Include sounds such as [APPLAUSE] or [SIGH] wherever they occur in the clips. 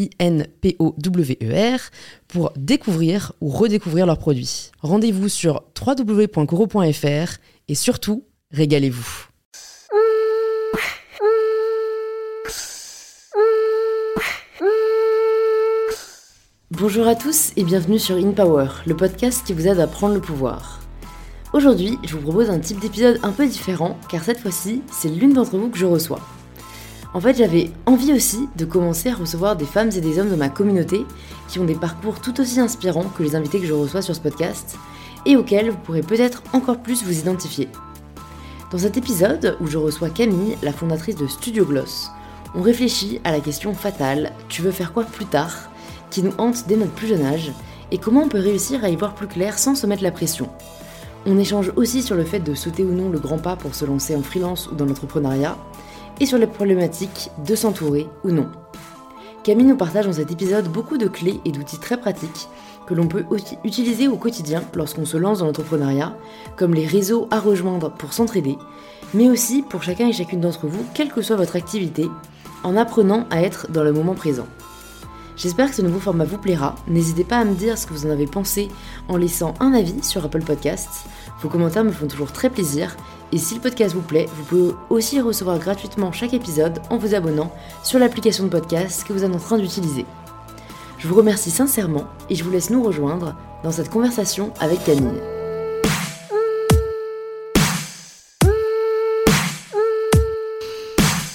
I-N-P-O-W-E-R, pour découvrir ou redécouvrir leurs produits. Rendez-vous sur www.coro.fr et surtout, régalez-vous. Bonjour à tous et bienvenue sur In Power, le podcast qui vous aide à prendre le pouvoir. Aujourd'hui, je vous propose un type d'épisode un peu différent car cette fois-ci, c'est l'une d'entre vous que je reçois. En fait, j'avais envie aussi de commencer à recevoir des femmes et des hommes de ma communauté qui ont des parcours tout aussi inspirants que les invités que je reçois sur ce podcast et auxquels vous pourrez peut-être encore plus vous identifier. Dans cet épisode, où je reçois Camille, la fondatrice de Studio Gloss, on réfléchit à la question fatale Tu veux faire quoi plus tard? qui nous hante dès notre plus jeune âge et comment on peut réussir à y voir plus clair sans se mettre la pression. On échange aussi sur le fait de sauter ou non le grand pas pour se lancer en freelance ou dans l'entrepreneuriat et sur les problématiques de s'entourer ou non. Camille nous partage dans cet épisode beaucoup de clés et d'outils très pratiques que l'on peut aussi utiliser au quotidien lorsqu'on se lance dans l'entrepreneuriat, comme les réseaux à rejoindre pour s'entraider, mais aussi pour chacun et chacune d'entre vous, quelle que soit votre activité, en apprenant à être dans le moment présent. J'espère que ce nouveau format vous plaira. N'hésitez pas à me dire ce que vous en avez pensé en laissant un avis sur Apple Podcasts. Vos commentaires me font toujours très plaisir. Et si le podcast vous plaît, vous pouvez aussi recevoir gratuitement chaque épisode en vous abonnant sur l'application de podcast que vous êtes en train d'utiliser. Je vous remercie sincèrement et je vous laisse nous rejoindre dans cette conversation avec Camille.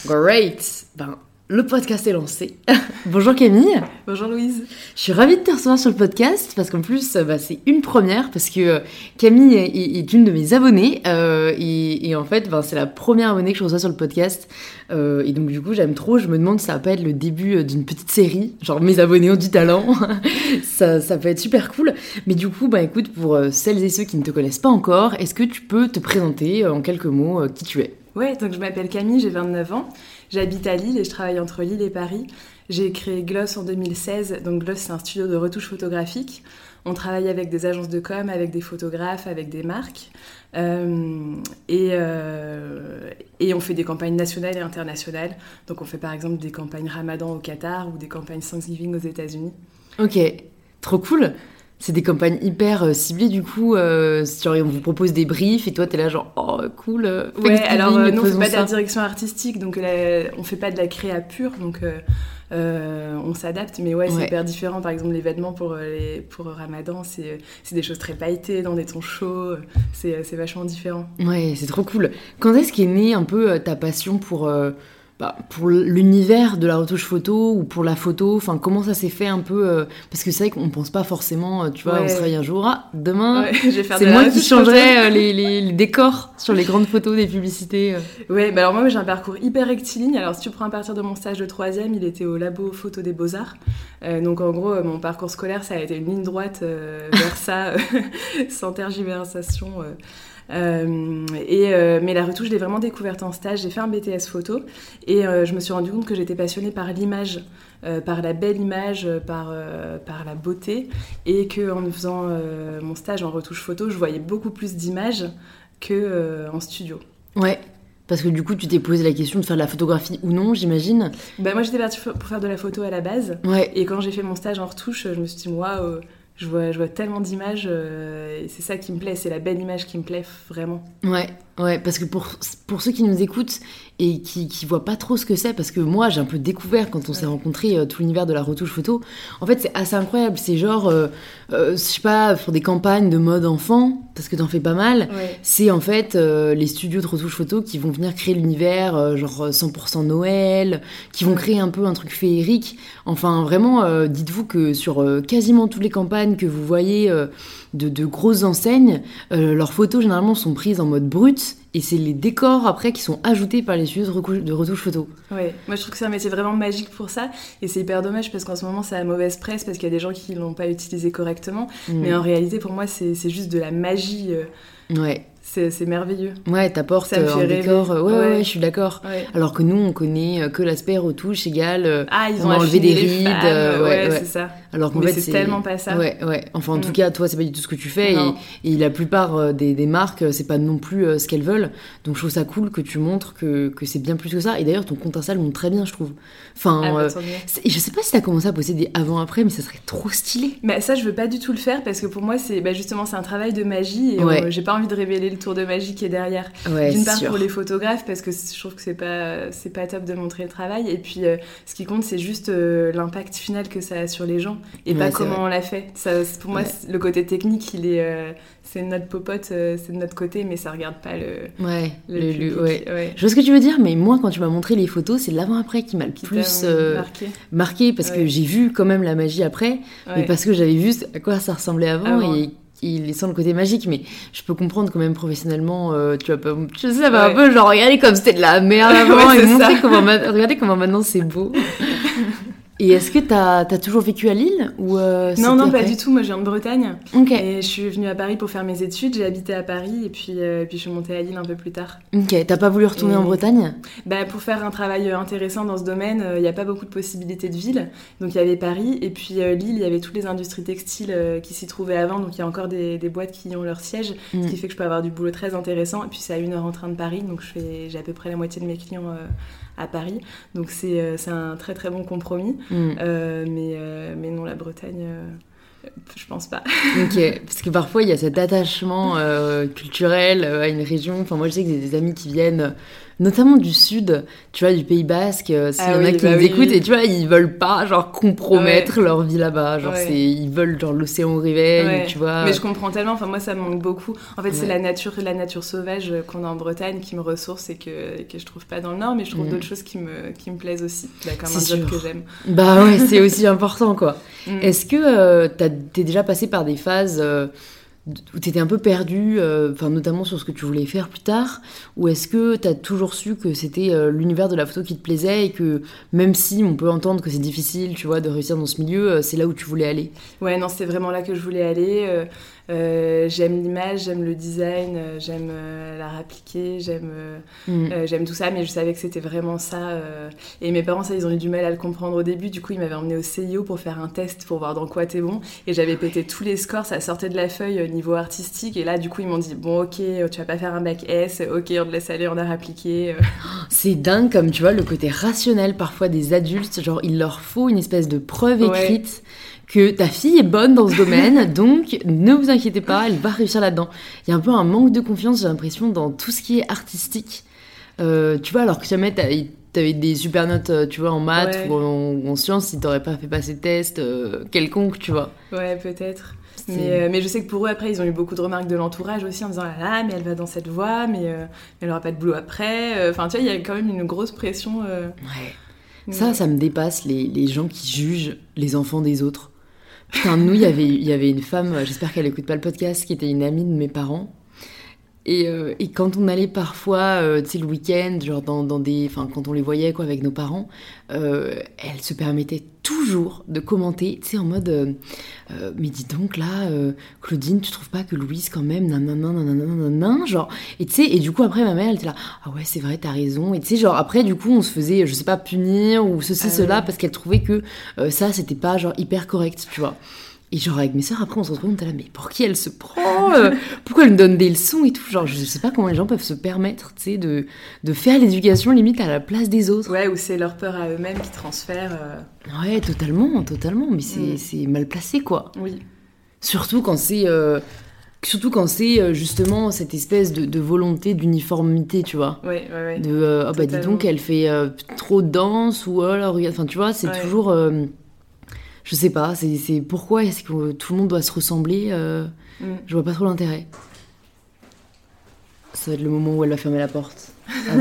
Great Ben, le podcast est lancé. [LAUGHS] Bonjour Camille. Bonjour Louise. Je suis ravie de te recevoir sur le podcast parce qu'en plus, bah, c'est une première parce que euh, Camille est, une de mes abonnées euh, et, en fait, ben, c'est la première abonnée que je reçois sur le podcast. Euh, et donc, du coup, j'aime trop. Je me demande si ça va pas être le début d'une petite série. Genre, mes abonnés ont du talent. [LAUGHS] ça, ça peut être super cool. Mais du coup, bah, écoute, pour celles et ceux qui ne te connaissent pas encore, est-ce que tu peux te présenter en quelques mots qui tu es? Ouais, donc je m'appelle Camille, j'ai 29 ans. J'habite à Lille et je travaille entre Lille et Paris. J'ai créé Gloss en 2016. Donc Gloss, c'est un studio de retouche photographique. On travaille avec des agences de com, avec des photographes, avec des marques. Euh, et, euh, et, on fait des campagnes nationales et internationales. Donc on fait par exemple des campagnes Ramadan au Qatar ou des campagnes Thanksgiving aux États-Unis. Ok, trop cool c'est des campagnes hyper euh, ciblées du coup euh, on vous propose des briefs et toi t'es là genre oh cool euh, ouais alors euh, non on fait pas de la direction artistique donc on fait pas de la créa pure donc on s'adapte mais ouais, c'est hyper différent par exemple les vêtements pour les, pour Ramadan c'est des choses très pailletées dans des tons chauds c'est vachement différent. Ouais c'est trop cool. Quand est-ce qu'est née un peu ta passion pour bah, pour l'univers de la retouche photo ou pour la photo Enfin, comment ça s'est fait un peu euh, Parce que c'est vrai qu'on pense pas forcément, euh, tu vois, on se réveille un jour, ah, demain, [LAUGHS] c'est moi qui changerai euh, les, les, décors sur les grandes photos des publicités. Ouais, bah alors moi j'ai un parcours hyper rectiligne. Alors si tu prends à partir de mon stage de troisième, il était au labo photo des beaux-arts. donc en gros, mon parcours scolaire, ça a été une ligne droite vers ça, [LAUGHS] sans tergiversation. Euh, et, euh, mais la retouche, je l'ai vraiment découverte en stage. J'ai fait un BTS photo et euh, je me suis rendu compte que j'étais passionnée par l'image, par la belle image, par, par la beauté. Et qu'en faisant mon stage en retouche photo, je voyais beaucoup plus d'images qu'en en studio. Ouais, parce que du coup, tu t'es posé la question de faire de la photographie ou non, j'imagine ben, Moi, j'étais partie pour faire de la photo à la base. Ouais. Et quand j'ai fait mon stage en retouche, je me suis dit, waouh, je vois, je vois tellement d'images euh, c'est ça qui me plaît, c'est la belle image qui me plaît vraiment. Ouais, ouais, parce que pour, pour ceux qui nous écoutent et qui, qui voient pas trop ce que c'est, parce que moi j'ai un peu découvert quand on s'est rencontré euh, tout l'univers de la retouche photo, en fait c'est assez incroyable, c'est genre, euh, je sais pas, pour des campagnes de mode enfant, parce que t'en fais pas mal, Ouais. c'est en fait euh, les studios de retouche photo qui vont venir créer l'univers, euh, genre 100% Noël, qui vont Ouais. créer un peu un truc féerique. Enfin, vraiment, euh, dites-vous que sur euh, quasiment toutes les campagnes que vous voyez euh, de, de grosses enseignes, euh, leurs photos généralement sont prises en mode brut, et c'est les décors après qui sont ajoutés par les studios de, retouche photo. Ouais, moi je trouve que c'est un métier vraiment magique pour ça et c'est hyper dommage parce qu'en ce moment ça a mauvaise presse parce qu'il y a des gens qui l'ont pas utilisé correctement Mm. mais en réalité pour moi c'est c'est juste de la magie, euh, Ouais, c'est c'est merveilleux. ouais, t'apportes euh, un décor. ouais, ouais, je suis d'accord. Ouais. Alors que nous, on connaît que l'aspect retouche égale. Ah, ils On ont enlevé des rides, femmes, euh, ouais. c'est ça. Alors qu'en fait, c'est tellement pas ça. Ouais, ouais. Enfin, en tout Mm. cas, toi, c'est pas du tout ce que tu fais. Et, la plupart euh, des, des marques, euh, c'est pas non plus euh, ce qu'elles veulent. Donc, je trouve ça cool que tu montres que, que c'est bien plus que ça. Et d'ailleurs, ton compte Insta le montre très bien, je trouve. Enfin, Ah, bah, euh, je sais pas si t'as commencé à poster des avant-après, mais ça serait trop stylé. Mais ça, je veux pas du tout le faire parce que pour moi, c'est bah, justement c'est un travail de magie et Ouais. euh, j'ai pas envie de révéler le tour de magie qui est derrière. Ouais, D'une part sûr. pour les photographes parce que je trouve que c'est pas c'est pas top de montrer le travail et puis ce qui compte c'est juste l'impact final que ça a sur les gens et Ouais, pas comment vrai. on l'a fait. Ça, pour moi, Ouais. le côté technique, il est euh, c'est notre popote, euh, c'est de notre côté, mais ça regarde pas le, Ouais, le, le- le- public. ouais. ouais. Je vois ce que tu veux dire, mais moi, quand tu m'as montré les photos, c'est l'avant-après qui m'a le Qui plus euh, marqué. marqué parce que j'ai vu quand même la magie après, mais parce que j'avais vu à quoi ça ressemblait avant, Avant. et il sans le côté magique, mais je peux comprendre quand même professionnellement, euh, tu vas pas, je sais pas, un Ouais. peu genre regarder comme c'était de la merde [LAUGHS] avant Ouais, et montrer ça. comment, regardez comment maintenant c'est beau. [LAUGHS] et est-ce que t'as as toujours vécu à Lille ou euh, Non, non, pas du tout. Moi, je viens de Bretagne. Ok, Et je suis venue à Paris pour faire mes études. J'ai habité à Paris et puis, euh, puis je suis montée à Lille un peu plus tard. ok, t'as pas voulu retourner Et- en Bretagne? Bah, pour faire un travail euh, intéressant dans ce domaine, euh, il n'y a pas beaucoup de possibilités de ville. Donc il y avait Paris et puis Lille, il y avait toutes les industries textiles qui s'y trouvaient avant. Donc il y a encore des, des boîtes qui ont leur siège, Mm. ce qui fait que je peux avoir du boulot très intéressant. Et puis c'est à une heure en train de Paris, donc j'ai à peu près la moitié de mes clients à Paris. Donc c'est euh, c'est un très très bon compromis. Mm. Euh, mais, euh, mais non, la Bretagne, je pense pas. [LAUGHS] Ok, parce que parfois il y a cet attachement euh, culturel euh, à une région. Enfin, moi je sais que j'ai des amis qui viennent, notamment du sud, tu vois, du Pays Basque. euh, S'il Ah y en a qui bah nous oui, écoutent et tu vois, ils veulent pas genre compromettre leur vie là-bas. Genre, Ouais. c'est, ils veulent genre l'océan au réveil, Ouais. tu vois. Mais je comprends tellement, enfin moi ça me manque beaucoup. En fait c'est la nature, la nature sauvage qu'on a en Bretagne qui me ressource et que, que je trouve pas dans le Nord, mais je trouve Mm. d'autres choses qui me, qui me plaisent aussi, Bah, comme un job sûr. que j'aime. Bah ouais, c'est aussi important quoi. [LAUGHS] Mm. Est-ce que euh, t'es déjà passé par des phases où t'étais un peu perdu, euh, enfin notamment sur ce que tu voulais faire plus tard, ou est-ce que t'as toujours su que c'était euh, l'univers de la photo qui te plaisait et que même si on peut entendre que c'est difficile, tu vois, de réussir dans ce milieu, euh, c'est là où tu voulais aller? Ouais, non, c'est vraiment là que je voulais aller. Euh, j'aime l'image, j'aime le design, euh, j'aime euh, l'art appliqué, j'aime Mm. j'aime tout ça, mais je savais que c'était vraiment ça. Et mes parents, ça, ils ont eu du mal à le comprendre au début. Du coup, ils m'avaient emmené au CIO pour faire un test pour voir dans quoi t'es bon. Et j'avais pété tous les scores, ça sortait de la feuille euh, niveau artistique. Et là, du coup, ils m'ont dit Bon, ok, tu vas pas faire un bac S, ok, on te laisse aller en art appliqué. C'est dingue comme tu vois le côté rationnel parfois des adultes, genre il leur faut une espèce de preuve Ouais. Que ta fille est bonne dans ce domaine, [LAUGHS] donc ne vous inquiétez pas, elle va réussir là-dedans. Il y a un peu un manque de confiance, j'ai l'impression, dans tout ce qui est artistique. Euh, tu vois, alors que jamais t'avais des super notes, euh, tu vois, en maths Ouais. ou en, en sciences, si t'aurais pas fait passer de test euh, quelconque, tu vois. Ouais, peut-être. Mais, euh, mais je sais que pour eux, après, ils ont eu beaucoup de remarques de l'entourage aussi en disant Ah là, mais elle va dans cette voie, mais euh, elle aura pas de boulot après. Enfin, tu vois, il y a quand même une grosse pression. euh, Ouais. Ça, ça me dépasse, les, les gens qui jugent les enfants des autres. Putain, nous, il y avait- avait une femme, euh, j'espère qu'elle écoute pas le podcast, qui était une amie de mes parents. Et, euh, et quand on allait parfois, euh, tu sais, le week-end, genre dans, dans des... Enfin, quand on les voyait, quoi, avec nos parents, euh, elle se permettait toujours de commenter, tu sais, en mode... euh, euh, mais dis donc, là, euh, Claudine, tu trouves pas que Louise, quand même, nanana, nanana, nanana, genre... Et tu sais, et du coup, après, ma mère, elle était là, ah ouais, c'est vrai, t'as raison. Et tu sais, genre, après, du coup, on se faisait, je sais pas, punir ou ceci, Ah cela, ouais. parce qu'elle trouvait que euh, ça, c'était pas, genre, hyper correct, tu vois. Et genre, avec mes sœurs, après, on se retrouve, on était là, mais pour qui elle se prend euh, [LAUGHS] Pourquoi elle me donne des leçons et tout? Genre, je sais pas comment les gens peuvent se permettre, tu sais, de, de faire l'éducation limite à la place des autres. Ouais, ou c'est leur peur à eux-mêmes qui transfèrent. euh, Ouais, totalement, totalement. Mais c'est Mm. c'est mal placé, quoi. Oui. Surtout quand c'est... euh, Surtout quand c'est justement cette espèce de, de volonté d'uniformité, tu vois. Ouais, ouais, ouais. De euh, oh bah dis donc elle fait trop de danse ou oh là regarde enfin tu vois c'est Ouais. toujours je sais pas c'est pourquoi est-ce que tout le monde doit se ressembler euh, Mm. je vois pas trop l'intérêt Ça va être le moment où elle va fermer la porte. [LAUGHS] Ah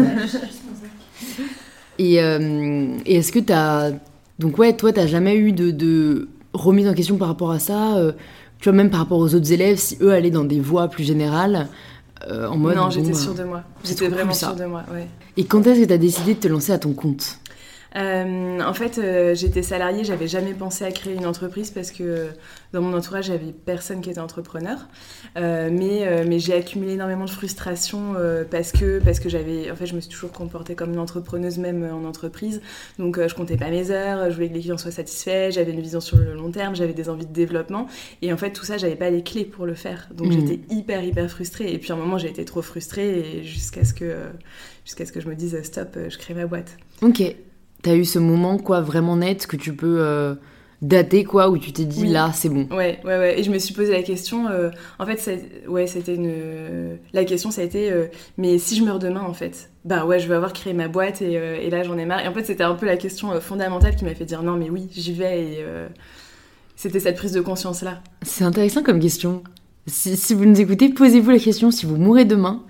et, euh, et est-ce que t'as. Donc, ouais, toi, t'as jamais eu de, de remise en question par rapport à ça euh, Tu vois, même par rapport aux autres élèves, si eux allaient dans des voies plus générales euh, en mode. non, bon, j'étais bah, sûre de moi. J'étais vraiment sûre de moi, ouais. Et quand est-ce que t'as décidé de te lancer à ton compte? Euh, en fait, euh, j'étais salariée, j'avais jamais pensé à créer une entreprise parce que euh, dans mon entourage, j'avais personne qui était entrepreneur. Mais mais j'ai accumulé énormément de frustration parce que, parce que j'avais. En fait, je me suis toujours comportée comme une entrepreneuse, même en entreprise. Donc, je comptais pas mes heures, je voulais que les clients soient satisfaits, j'avais une vision sur le long terme, j'avais des envies de développement. Et en fait, tout ça, j'avais pas les clés pour le faire. Donc, Mhm. j'étais hyper, hyper frustrée. Et puis, à un moment, j'ai été trop frustrée jusqu'à ce que. Jusqu'à ce que je me dise stop, je crée ma boîte. Ok. T'as eu ce moment, quoi, vraiment net que tu peux euh, dater, quoi, où tu t'es dit Oui. là, c'est bon. Ouais, ouais, ouais. Et je me suis posé la question. euh, en fait, ouais, c'était une. La question, ça a été. euh, mais si je meurs demain, en fait, bah ouais, je veux avoir créé ma boîte et, et là, j'en ai marre. Et en fait, c'était un peu la question fondamentale qui m'a fait dire non, mais oui, j'y vais. Et c'était cette prise de conscience là. C'est intéressant comme question. Si, si vous nous écoutez, posez-vous la question si vous mourrez demain,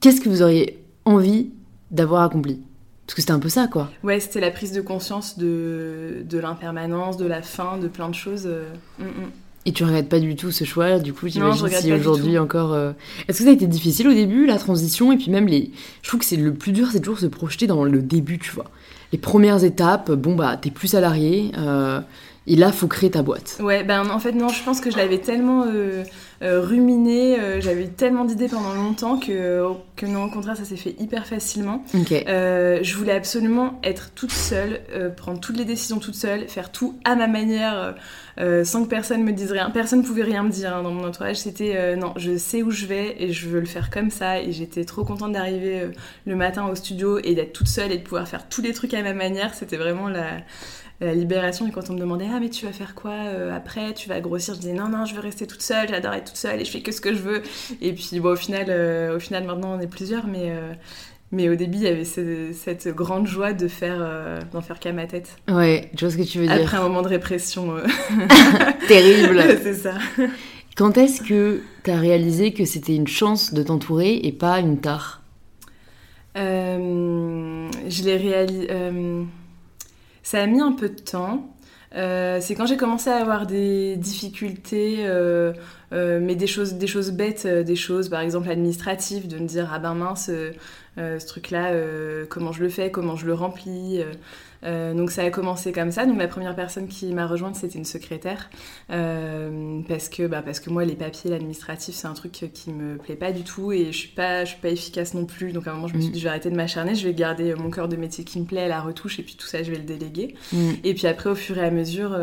qu'est-ce que vous auriez envie d'avoir accompli? Parce que c'était un peu ça, quoi. Ouais, c'était la prise de conscience de, de l'impermanence, de la fin, de plein de choses. euh, mm, mm. Et tu regrettes pas du tout ce choix, du coup, j'imagine si aujourd'hui encore. euh, Est-ce que ça a été difficile au début, la transition Et puis même les. Je trouve que c'est le plus dur, c'est toujours se projeter dans le début, tu vois. Les premières étapes, bon, bah, t'es plus salarié, euh, et là, faut créer ta boîte. Ouais, ben en fait non, je pense que je l'avais tellement euh, euh, ruminé, euh, j'avais eu tellement d'idées pendant longtemps que, que non, au contraire, ça s'est fait hyper facilement. Ok. Euh, je voulais absolument être toute seule, euh, prendre toutes les décisions toute seule, faire tout à ma manière, euh, euh, sans que personne me dise rien. Personne ne pouvait rien me dire hein, dans mon entourage. C'était euh, non, je sais où je vais et je veux le faire comme ça. Et j'étais trop contente d'arriver euh, le matin au studio et d'être toute seule et de pouvoir faire tous les trucs à ma manière. C'était vraiment la, la libération. Et quand on me demandait ah mais tu vas faire quoi euh, après, tu vas grossir, je disais non non, je veux rester toute seule. J'adore être toute seule et je fais que ce que je veux. Et puis bon, au final, euh, au final maintenant on est plusieurs, mais euh, mais au début, il y avait ce- cette grande joie de faire, euh, d'en faire qu'à ma tête. Ouais, je vois ce que tu veux dire. Après un moment de répression. euh, [LAUGHS] Terrible. [LAUGHS] c'est ça. Quand est-ce que t'as réalisé que c'était une chance de t'entourer et pas une tare? Euh, je l'ai réalisé. Ça a mis un peu de temps. Euh, c'est quand j'ai commencé à avoir des difficultés, euh, euh, mais des choses, des choses bêtes, des choses par exemple administratives, de me dire ah ben mince, ce truc-là, comment je le fais, comment je le remplis. Euh, donc ça a commencé comme ça. Donc la première personne qui m'a rejointe, c'était une secrétaire, euh, parce que bah, parce que moi les papiers, l'administratif, c'est un truc qui me plaît pas du tout et je suis pas je suis pas efficace non plus. Donc à un moment je me suis Mm. dit je vais arrêter de m'acharner, je vais garder mon cœur de métier qui me plaît, la retouche et puis tout ça je vais le déléguer. Mm. Et puis après, au fur et à mesure,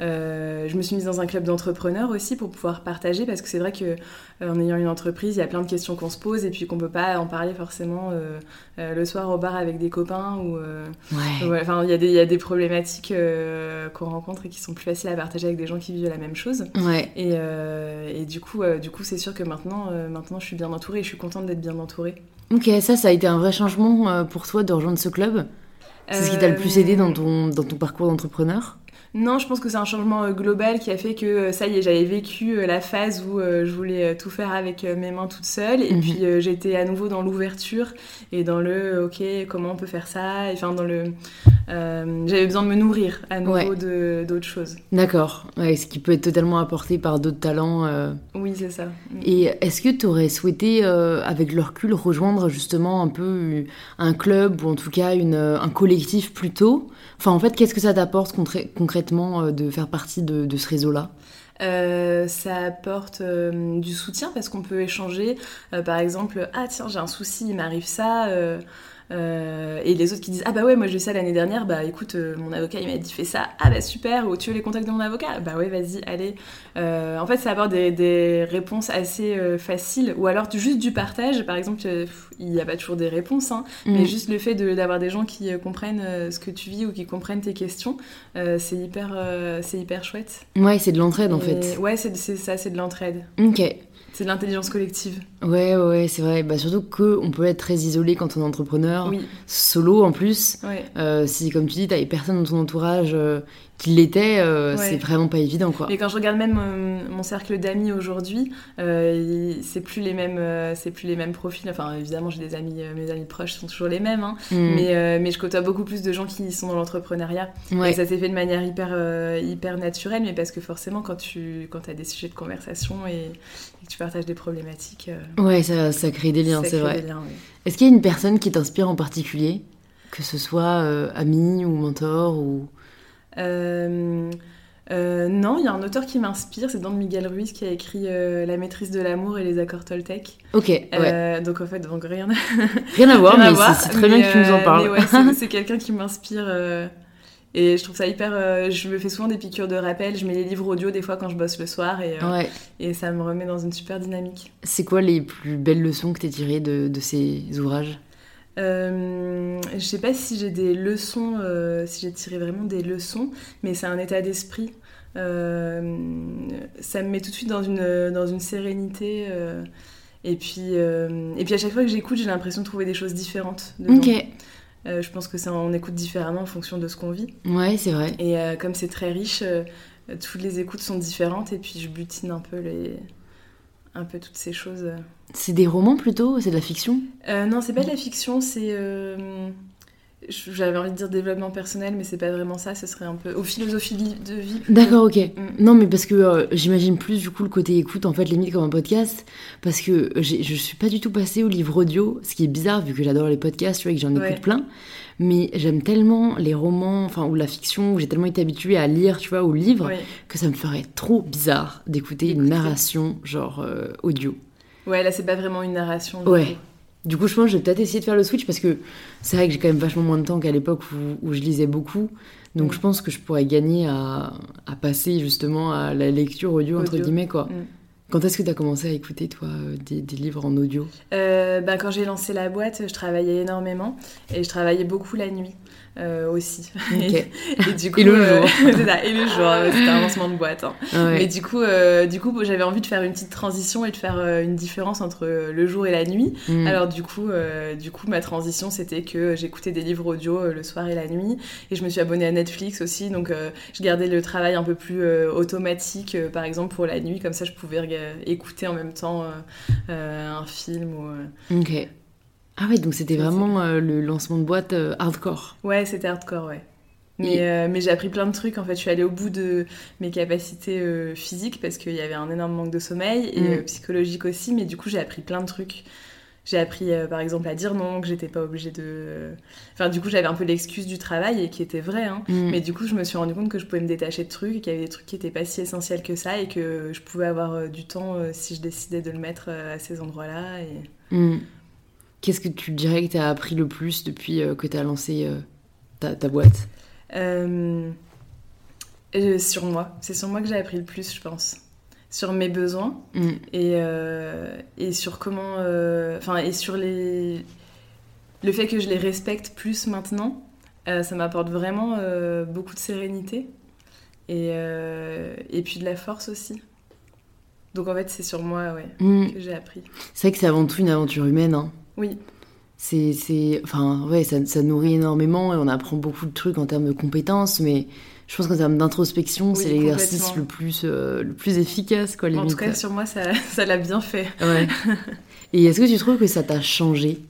euh, je me suis mise dans un club d'entrepreneurs aussi pour pouvoir partager parce que c'est vrai que en ayant une entreprise, il y a plein de questions qu'on se pose et puis qu'on peut pas en parler forcément le soir au bar avec des copains ou Ouais. ouais, enfin il y, a des- il y a des problématiques euh, qu'on rencontre et qui sont plus faciles à partager avec des gens qui vivent la même chose. Ouais. Et, euh, et du coup, euh, du coup, c'est sûr que maintenant, maintenant, je suis bien entourée et je suis contente d'être bien entourée. Ok, ça, ça a été un vrai changement pour toi de rejoindre ce club? C'est ce qui t'a le plus aidé dans ton, dans ton parcours d'entrepreneur? Non, je pense que c'est un changement euh, global qui a fait que euh, ça y est, j'avais vécu euh, la phase où je voulais tout faire avec mes mains toute seule et Mhm. puis j'étais à nouveau dans l'ouverture et dans le ok comment on peut faire ça, et, enfin dans le euh, j'avais besoin de me nourrir à nouveau Ouais. de d'autres choses. D'accord. Ouais, ce qui peut être totalement apporté par d'autres talents. euh. Oui, c'est ça. Mm. Et est-ce que tu aurais souhaité, euh, avec le recul, rejoindre justement un peu un club ou en tout cas une, un collectif plus tôt? Enfin, en fait, qu'est-ce que ça t'apporte concré- euh, de faire partie de, ce réseau-là Euh, ça apporte euh, du soutien parce qu'on peut échanger. Par exemple, ah tiens, j'ai un souci, il m'arrive ça. Euh, et les autres qui disent ah bah ouais moi j'ai eu ça l'année dernière bah écoute euh, mon avocat il m'a dit fais ça ah bah super ou tu veux les contacts de mon avocat? Bah ouais vas-y allez Euh, en fait ça apporte des, des réponses assez faciles ou alors juste du partage par exemple pff, il n'y a pas toujours des réponses hein, mais Mm. juste le fait de- d'avoir des gens qui comprennent ce que tu vis ou qui comprennent tes questions c'est hyper c'est hyper chouette Ouais, c'est de l'entraide en fait. Ouais, c'est c'est ça, c'est de l'entraide. Ok. C'est de l'intelligence collective. Ouais, ouais, c'est vrai. Bah, surtout qu'on peut être très isolé quand on est entrepreneur, Oui. solo en plus. Ouais. Euh, si, comme tu dis, t'avais personne dans ton entourage euh, qui l'était, euh, Ouais. c'est vraiment pas évident, quoi. Mais quand je regarde même euh, mon cercle d'amis aujourd'hui, c'est plus les mêmes, c'est plus les mêmes profils. Enfin, évidemment, j'ai des amis, mes amis proches sont toujours les mêmes, hein. Mm. mais, mais je côtoie beaucoup plus de gens qui sont dans l'entrepreneuriat. Ouais. Et ça s'est fait de manière hyper, hyper naturelle, mais parce que forcément, quand tu quand as des sujets de conversation et, et tu partages des problématiques, euh, Ouais, ça, ça crée des liens, c'est vrai. Est-ce qu'il y a une personne qui t'inspire en particulier Que ce soit euh, ami ou mentor ou... Euh, non, il y a un auteur qui m'inspire, c'est Don Miguel Ruiz qui a écrit euh, La maîtrise de l'amour et les accords Toltec. Ok, ouais. Euh, donc en fait, donc rien, [LAUGHS] Rien à voir, rien à mais voir, c'est- c'est très bien que tu nous en parles. mais ouais, c'est [LAUGHS] quelqu'un qui m'inspire. Et je trouve ça hyper. euh, je me fais souvent des piqûres de rappel. Je mets les livres audio des fois quand je bosse le soir et, euh, Ouais. et ça me remet dans une super dynamique. C'est quoi les plus belles leçons que t'as tirées de, de ces ouvrages? Euh, je sais pas si j'ai des leçons, euh, si j'ai tiré vraiment des leçons, mais c'est un état d'esprit. Ça me met tout de suite dans une, dans une sérénité. et, puis, et puis à chaque fois que j'écoute, j'ai l'impression de trouver des choses différentes. dedans. Ok, Euh, je pense que ça, on écoute différemment en fonction de ce qu'on vit. ouais, c'est vrai. Et euh, comme c'est très riche, euh, toutes les écoutes sont différentes et puis je butine un peu les un peu toutes ces choses. C'est des romans plutôt C'est de la fiction? Non, c'est pas de la fiction, c'est j'avais envie de dire développement personnel, mais c'est pas vraiment ça. Ce serait un peu aux philosophies de vie-. D'accord, ok. Mm. Non, mais parce que euh, j'imagine plus du coup le côté écoute, en fait, limite comme un podcast, parce que je suis pas du tout passée au livre audio, ce qui est bizarre vu que j'adore les podcasts, tu vois, et que j'en Ouais. écoute plein. Mais j'aime tellement les romans, enfin, ou la fiction, où j'ai tellement été habituée à lire, tu vois, ou livre, Ouais. que ça me ferait trop bizarre d'écouter une narration, genre euh, audio. ouais, là c'est pas vraiment une narration. Ouais. coup. Du coup, je pense que je vais peut-être essayer de faire le switch parce que c'est vrai que j'ai quand même vachement moins de temps qu'à l'époque où, où je lisais beaucoup. Donc Mm. je pense que je pourrais gagner à, à passer justement à la lecture audio, entre guillemets, quoi. Mm. Quand est-ce que tu as commencé à écouter, toi, euh, des, des livres en audio? Euh, bah, quand j'ai lancé la boîte, je travaillais énormément et je travaillais beaucoup la nuit euh, aussi. [LAUGHS] Et, du [LAUGHS] coup, Et le euh, jour. [LAUGHS] c'est ça, et le jour, euh, c'était un lancement de boîte. hein. Ah ouais. Mais du coup, euh, du coup, j'avais envie de faire une petite transition et de faire une différence entre le jour et la nuit. Mm. Alors du coup, du coup, ma transition, c'était que j'écoutais des livres audio le soir et la nuit, et je me suis abonnée à Netflix aussi, donc je gardais le travail un peu plus automatique, par exemple pour la nuit, comme ça, je pouvais écouter en même temps un film ou. Ah ouais, donc c'était vraiment euh, le lancement de boîte euh, hardcore. Ouais, c'était hardcore, ouais. Mais, Et- euh, mais j'ai appris plein de trucs. En fait, je suis allée au bout de mes capacités physiques parce qu'il y avait un énorme manque de sommeil et Mm. psychologique aussi. Mais du coup, j'ai appris plein de trucs. J'ai appris, euh, par exemple, à dire non, que j'étais pas obligée de. Enfin, du coup, j'avais un peu l'excuse du travail et qui était vrai. Hein. Mm. Mais du coup, je me suis rendu compte que je pouvais me détacher de trucs et qu'il y avait des trucs qui étaient pas si essentiels que ça et que je pouvais avoir euh, du temps euh, si je décidais de le mettre à ces endroits-là. Et... Mm. Qu'est-ce que tu dirais que tu as appris le plus depuis euh, que tu as lancé euh, ta, ta boîte? Euh, sur moi. C'est sur moi que j'ai appris le plus, je pense. Sur mes besoins Mm. et, euh, et sur comment. euh, Enfin, et sur les. Le fait que je les respecte plus maintenant, euh, ça m'apporte vraiment beaucoup de sérénité et, et puis de la force aussi. Donc en fait, c'est sur moi ouais, Mm. que j'ai appris. C'est vrai que c'est avant tout une aventure humaine. Hein. Oui, C'est, c'est, enfin, ouais, ça, ça nourrit énormément et on apprend beaucoup de trucs en termes de compétences, mais je pense qu'en termes d'introspection, Oui, c'est l'exercice le plus, euh, le plus efficace, quoi, en tout cas, sur moi, ça [LAUGHS] ça l'a bien fait. Ouais. [LAUGHS] et est-ce que tu trouves que ça t'a changé?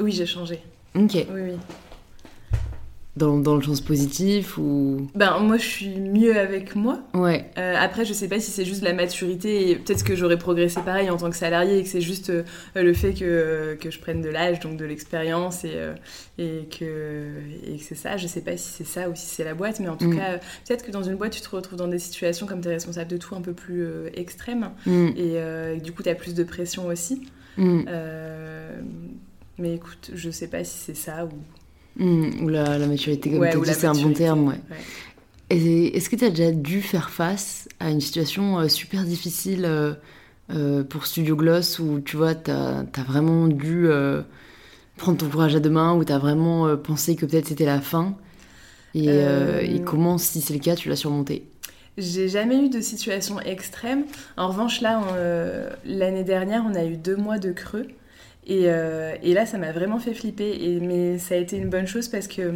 Oui, j'ai changé. Ok. Oui, oui. Dans, dans le sens positif ou? Ben, moi, je suis mieux avec moi. Ouais. Euh, après, je sais pas si c'est juste la maturité et peut-être que j'aurais progressé pareil en tant que salarié et que c'est juste euh, le fait que, que je prenne de l'âge, donc de l'expérience et, euh, et que, et que c'est ça. Je sais pas si c'est ça ou si c'est la boîte, mais en tout Mm. cas, peut-être que dans une boîte, tu te retrouves dans des situations comme tu es responsable de tout un peu plus extrêmes Mm. et, du coup, tu as plus de pression aussi. Mm. Mais écoute, je sais pas si c'est ça ou. Mm. Ou la, la maturité, comme Ouais, tu la c'est un bon terme, ouais. Et est-ce que tu as déjà dû faire face à une situation euh, super difficile euh, euh, pour Studio Gloss où tu vois, tu as, vraiment dû prendre ton courage à deux mains, où tu as vraiment pensé que peut-être c'était la fin? Et, et comment, si c'est le cas, tu l'as surmonté? J'ai jamais eu de situation extrême. En revanche, là, l'année dernière, on a eu deux mois de creux. Et, et là, ça m'a vraiment fait flipper. Et, mais ça a été une bonne chose parce que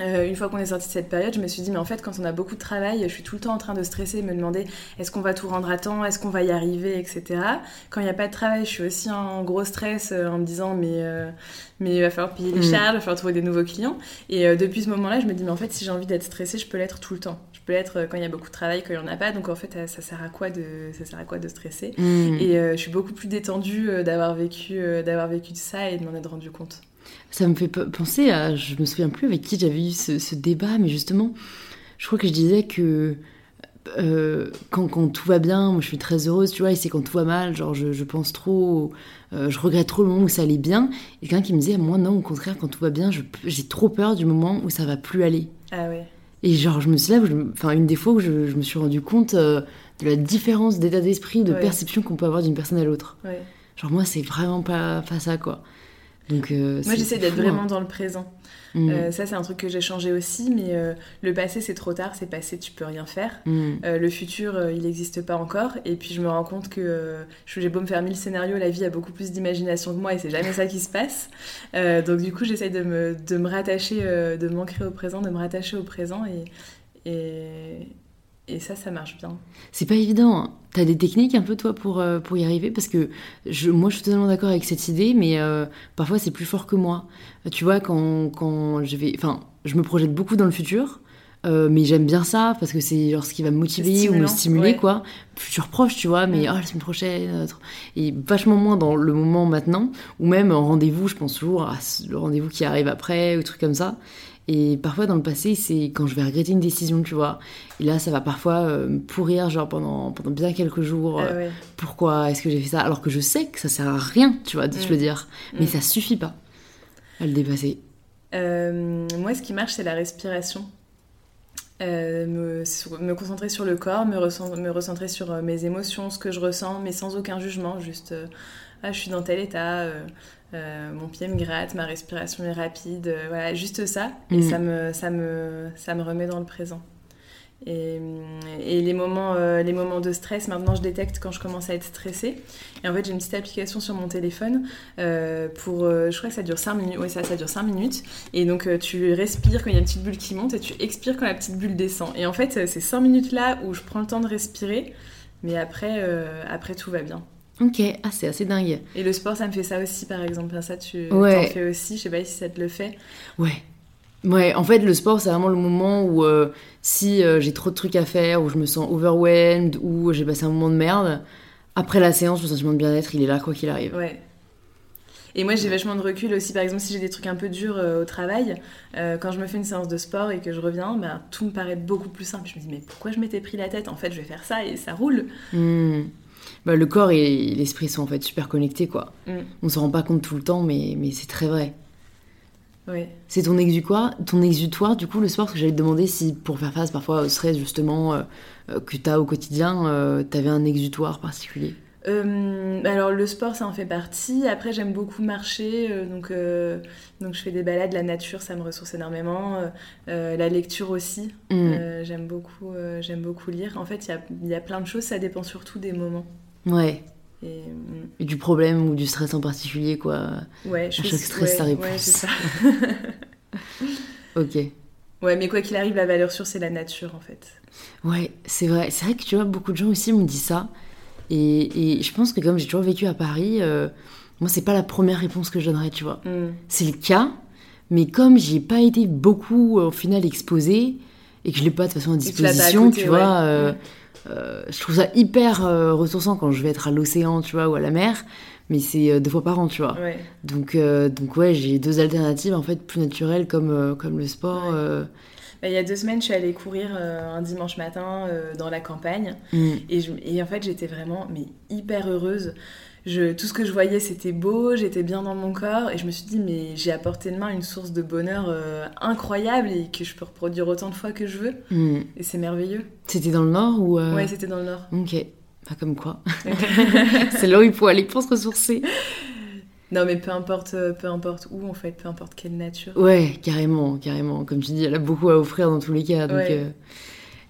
euh, une fois qu'on est sorti de cette période, je me suis dit, mais en fait, quand on a beaucoup de travail, je suis tout le temps en train de stresser, me demander est-ce qu'on va tout rendre à temps, est-ce qu'on va y arriver, etc. Quand il n'y a pas de travail, je suis aussi en gros stress euh, en me disant, mais, euh, mais il va falloir payer les mm. charges, il va falloir trouver des nouveaux clients. Et depuis ce moment-là, je me dis, mais en fait, si j'ai envie d'être stressée, je peux l'être tout le temps. Je peux l'être quand il y a beaucoup de travail, quand il n'y en a pas. Donc en fait, ça sert à quoi de, ça sert à quoi de stresser? Mm. Et je suis beaucoup plus détendue d'avoir vécu, d'avoir vécu ça et de m'en être rendu compte. Ça me fait penser à. Je me souviens plus avec qui j'avais eu ce, débat, mais justement, je crois que je disais que euh, quand, quand, tout va bien, moi je suis très heureuse, tu vois, et c'est quand tout va mal, genre je, pense trop, euh, je regrette trop le moment où ça allait bien. Et quelqu'un qui me disait, moi non, au contraire, quand tout va bien, j'ai trop peur du moment où ça va plus aller. Ah ouais. Et genre, je me suis là, enfin, une des fois où je, me suis rendu compte euh, de la différence d'état d'esprit, de perception qu'on peut avoir d'une personne à l'autre. Ouais. Genre, moi, c'est vraiment pas, pas ça, quoi. Euh, Moi, j'essaie d'être vraiment hein. dans le présent. Mm. Euh, ça, c'est un truc que j'ai changé aussi, mais euh, le passé, c'est trop tard, c'est passé, tu peux rien faire. Mm. le futur, il n'existe pas encore. Et puis, je me rends compte que j'ai beau me faire mille scénarios, la vie a beaucoup plus d'imagination que moi et c'est jamais ça qui se passe. donc, du coup, j'essaie de me, de me rattacher, de m'ancrer au présent, de me rattacher au présent et, et, et ça, ça marche bien. C'est pas évident. T'as des techniques un peu, toi, pour, euh, pour y arriver? Parce que je, moi, je suis totalement d'accord avec cette idée, mais euh, parfois, c'est plus fort que moi. Tu vois, quand, quand je vais. Enfin, je me projette beaucoup dans le futur. Euh, mais j'aime bien ça parce que c'est genre ce qui va me motiver ou me stimuler quoi futur proche tu vois mais oh, la semaine prochaine et vachement moins dans le moment maintenant ou même en rendez-vous je pense toujours à le rendez-vous qui arrive après ou trucs comme ça et parfois dans le passé, c'est quand je vais regretter une décision, tu vois. Et là, ça va parfois euh, me pourrir, genre pendant, pendant bien quelques jours. Ah euh, pourquoi est-ce que j'ai fait ça? Alors que je sais que ça sert à rien, tu vois, de se le mm. dire. Mais mm. ça suffit pas à le dépasser. Euh, moi, ce qui marche, c'est la respiration. Me, me, concentrer sur le corps, me, me recentrer sur mes émotions, ce que je ressens, mais sans aucun jugement, juste ah, je suis dans tel état, euh, mon pied me gratte, ma respiration est rapide, euh, voilà, juste ça. Et mm. ça, me, ça, me, ça me remet dans le présent. Et, et les, moments, euh, les moments de stress, maintenant je détecte quand je commence à être stressée. Et en fait, j'ai une petite application sur mon téléphone pour. je crois que ça dure 5 minutes. Oui, ça, ça dure 5 minutes. Et donc, tu respires quand il y a une petite bulle qui monte et tu expires quand la petite bulle descend. Et en fait, c'est 5 minutes là où je prends le temps de respirer. Mais après, après tout va bien. Ok, ah, c'est assez dingue. Et le sport, ça me fait ça aussi, par exemple. Ça, tu ouais. fais aussi. Je sais pas si ça te le fait. Ouais. Ouais, en fait, le sport, c'est vraiment le moment où euh, si euh, j'ai trop de trucs à faire, où je me sens overwhelmed, ou j'ai passé un moment de merde, après la séance, le sentiment de bien-être, il est là quoi qu'il arrive. Ouais. Et moi, j'ai vachement de recul aussi. Par exemple, si j'ai des trucs un peu durs euh, au travail, quand je me fais une séance de sport et que je reviens, ben, tout me paraît beaucoup plus simple. Je me dis, mais pourquoi je m'étais pris la tête? En fait, je vais faire ça et ça roule. Hmm bah, le corps et l'esprit sont en fait super connectés, quoi. Mm. On s'en rend pas compte tout le temps, mais, mais c'est très vrai. C'est ton exutoire, ton exutoire, du coup, le sport, parce que j'allais te demander si, pour faire face parfois au stress, justement, euh, euh, que tu as au quotidien, euh, tu avais un exutoire particulier? Alors le sport ça en fait partie. Après j'aime beaucoup marcher, donc, donc je fais des balades, la nature ça me ressource énormément. la lecture aussi, mm. j'aime beaucoup, j'aime beaucoup lire. En fait il y a, y a, plein de choses, ça dépend surtout des moments. Ouais. Et, mm. Et, du problème ou du stress en particulier, quoi. Ouais, je à chaque stress, ça réponse. Ouais, ça. [LAUGHS] ok. Ouais, mais quoi qu'il arrive, la valeur sûre, c'est la nature, en fait. Ouais, c'est vrai. C'est vrai que tu vois, beaucoup de gens aussi me disent ça. Et, et je pense que comme j'ai toujours vécu à Paris, euh, moi, c'est pas la première réponse que je donnerais, tu vois. Mm. C'est le cas, mais comme j'ai pas été beaucoup, au final, exposée, et que je l'ai pas de toute façon à disposition, tu vois... Euh, mm. Euh, je trouve ça hyper euh, ressourçant quand je vais être à l'océan, tu vois, ou à la mer, mais c'est euh, deux fois par an, tu vois. Donc, donc ouais, j'ai deux alternatives en fait plus naturelles comme, comme le sport. Bah, il y a deux semaines, je suis allée courir un dimanche matin dans la campagne, mm. et, et en fait, j'étais vraiment mais hyper heureuse tout ce que je voyais, c'était beau, j'étais bien dans mon corps, et je me suis dit, mais j'ai apporté de main une source de bonheur euh, incroyable et que je peux reproduire autant de fois que je veux. Hmm. Et c'est merveilleux. C'était dans le nord ou euh... Ouais, c'était dans le nord. Ok, pas comme quoi. [LAUGHS] c'est là où il faut aller pour se ressourcer. Non, mais peu importe, euh, peu importe où, en fait, peu importe quelle nature. Ouais, carrément, carrément. Comme tu dis, elle a beaucoup à offrir dans tous les cas. Donc, euh,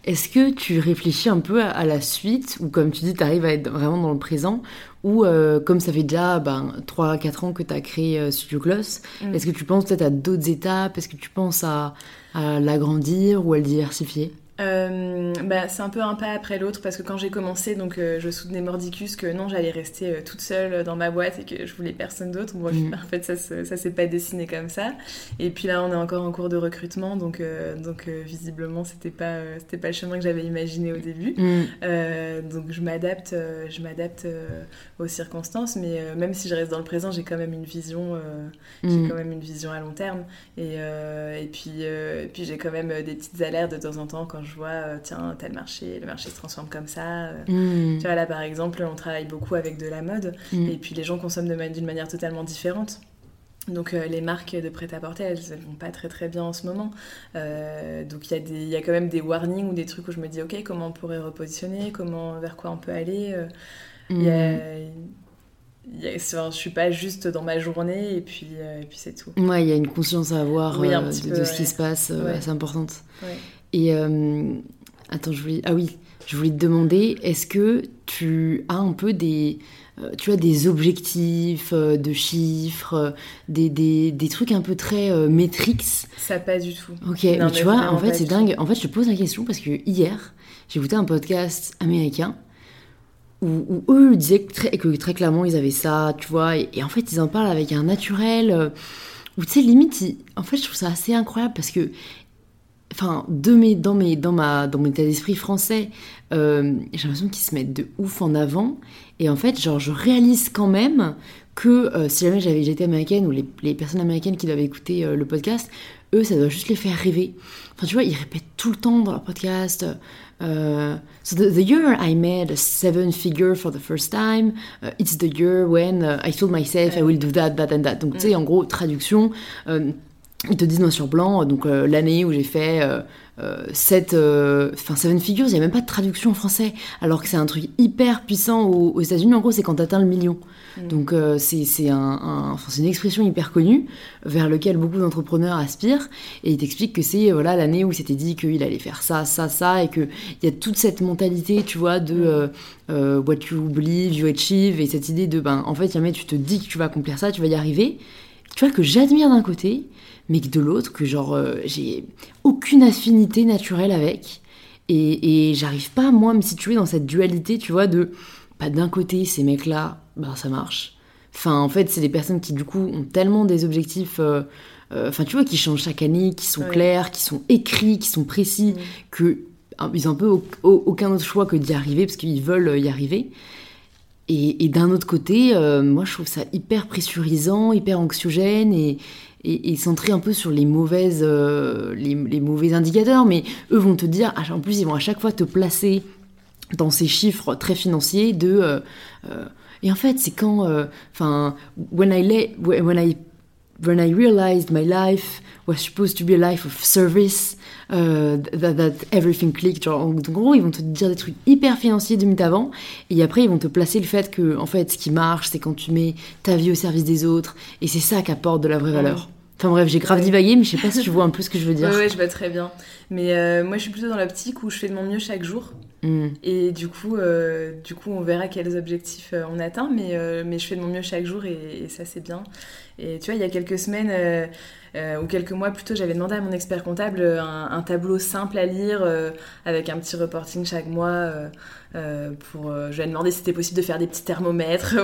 est-ce que tu réfléchis un peu à, la suite, ou comme tu dis, tu arrives à être vraiment dans le présent, ou euh, comme ça fait déjà ben, 3-4 ans que tu as créé euh, Studio Gloss, mm. est-ce que tu penses peut-être à d'autres étapes? Est-ce que tu penses à, à l'agrandir ou à le diversifier? Euh, bah, c'est un peu un pas après l'autre parce que quand j'ai commencé, donc euh, je soutenais Mordicus que non, j'allais rester euh, toute seule dans ma boîte et que je voulais personne d'autre. Bon, mm. en fait, ça, ça s'est pas dessiné comme ça. Et puis là, on est encore en cours de recrutement, donc, donc visiblement, c'était pas, c'était pas le chemin que j'avais imaginé au début. Mm. donc je m'adapte, je m'adapte aux circonstances, mais même si je reste dans le présent, j'ai quand même une vision, j'ai mm. quand même une vision à long terme. Et, et puis, et puis j'ai quand même des petites alertes de temps en temps quand je vois, euh, tiens, tel marché, le marché se transforme comme ça. Euh. Mm. Tu vois, là, par exemple, on travaille beaucoup avec de la mode, mm. et puis les gens consomment d'une manière totalement différente. Donc euh, les marques de prêt-à-porter, elles, ne vont pas très très bien en ce moment. donc il y, y, a quand même des warnings ou des trucs où je me dis, ok, comment on pourrait repositionner, comment, vers quoi on peut aller. Mm. Y a, je suis pas juste dans ma journée et puis, et puis c'est tout. Ouais, il y a une conscience à avoir de, ce qui se passe assez importante. Ouais. Et euh, attends, je voulais. Ah oui, je voulais te demander, est-ce que tu as un peu des. Euh, tu as des objectifs euh, de chiffres, des, des, des, trucs un peu très Matrix? Ça, pas du tout. Ok, mais tu vois, en fait, c'est dingue. En fait, je te pose la question parce que hier, j'ai écouté un podcast américain où, eux disaient que très, que très, clairement ils avaient ça, tu vois, et, en fait, ils en parlent avec un naturel. où tu sais, limite, en fait, je trouve ça assez incroyable parce que enfin, de mes, dans, mes, dans, ma, dans mon état d'esprit français, euh, j'ai l'impression qu'ils se mettent de ouf en avant. Et en fait, genre, je réalise quand même que euh, si jamais j'avais été américaine ou les, les, personnes américaines qui doivent écouter euh, le podcast, eux, ça doit juste les faire rêver. Enfin, tu vois, ils répètent tout le temps dans leur podcast. so the, year I made a seven figure for the first time, it's the year when I told myself I will do that, that and that. Donc, tu sais, mm. en gros, traduction ils te disent noir sur blanc, donc euh, l'année où j'ai fait euh, euh, euh, enfin Seven Figures, il n'y a même pas de traduction en français, alors que c'est un truc hyper puissant aux, États-Unis. En gros, c'est quand tu atteins le million. Mm. Donc c'est un, enfin, une expression hyper connue vers lequel beaucoup d'entrepreneurs aspirent, et il t'explique que c'est voilà l'année où il s'était dit qu'il allait faire ça, ça, ça, et qu'il y a toute cette mentalité, tu vois, de what you believe, you achieve, et cette idée de ben en fait jamais tu te dis que tu vas accomplir ça, tu vas y arriver. Tu vois que j'admire d'un côté, mais que de l'autre, que genre euh, j'ai aucune affinité naturelle avec. Et, et j'arrive pas, moi, à me situer dans cette dualité, tu vois, de pas bah, d'un côté, ces mecs-là, bah ça marche. Enfin, en fait, c'est des personnes qui, du coup, ont tellement des objectifs. Euh, euh, enfin, tu vois, qui changent chaque année, qui sont clairs, qui sont écrits, qui sont précis, que ah, ils ont un peu aucun autre choix que d'y arriver parce qu'ils veulent y arriver. Et, et d'un autre côté, moi je trouve ça hyper pressurisant, hyper anxiogène et, et, centré un peu sur les mauvaises, euh, les, mauvais indicateurs, mais eux vont te dire, en plus ils vont à chaque fois te placer dans ces chiffres très financiers de euh, euh, et en fait c'est quand enfin when I when I when I realized my life was supposed to be a life of service that, everything clicked genre, en gros ils vont te dire des trucs hyper financiers deux minutes avant et après ils vont te placer le fait que en fait ce qui marche c'est quand tu mets ta vie au service des autres et c'est ça qui apporte de la vraie valeur Enfin bref, j'ai grave divagué, mais je sais pas si tu vois un peu ce que je veux [LAUGHS] dire. Ouais, je vois très bien. Mais euh, moi, je suis plutôt dans l'optique où je fais de mon mieux chaque jour. Hmm. Et du coup, euh, du coup, on verra quels objectifs euh, on atteint, mais, mais je fais de mon mieux chaque jour et, ça, c'est bien. Et tu vois, il y a quelques semaines ou quelques mois plutôt, j'avais demandé à mon expert comptable un, un tableau simple à lire avec un petit reporting chaque mois euh, pour, euh, je lui ai demandé si c'était possible de faire des petits thermomètres,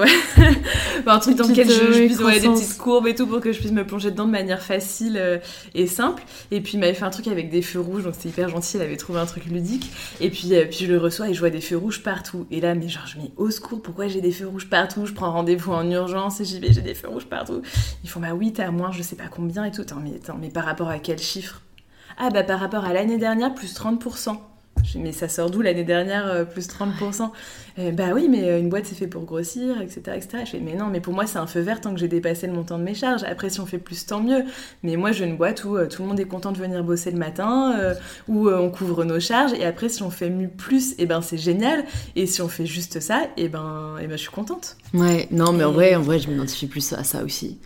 [LAUGHS] un truc dans lequel je, je puisse des petites courbes et tout pour que je puisse me plonger dedans de manière facile euh, et simple. Et puis il m'avait fait un truc avec des feux rouges, donc c'était hyper gentil, il avait trouvé un truc ludique. Et puis, puis je le reçois et je vois des feux rouges partout. Et là, mais genre, je me dis au secours, pourquoi j'ai des feux rouges partout? Je prends rendez-vous en urgence et j'y vais, j'ai des feux rouges partout. Ils font, bah oui, t'as moins, je sais pas combien et tout. Mais par rapport à quel chiffre? Ah, bah par rapport à l'année dernière, plus 30% mais ça sort d'où l'année dernière, euh, plus 30% Bah oui, mais euh, une boîte c'est fait pour grossir, etc. etc. Je fais, mais non, mais pour moi c'est un feu vert tant que j'ai dépassé le montant de mes charges. Après, si on fait plus, tant mieux. Mais moi, j'ai une boîte où euh, tout le monde est content de venir bosser le matin, où on couvre nos charges. Et après, si on fait plus, et eh ben c'est génial. Et si on fait juste ça, et eh ben, et eh ben je suis contente. Ouais, non, mais en vrai, en vrai, je m'identifie plus à ça aussi.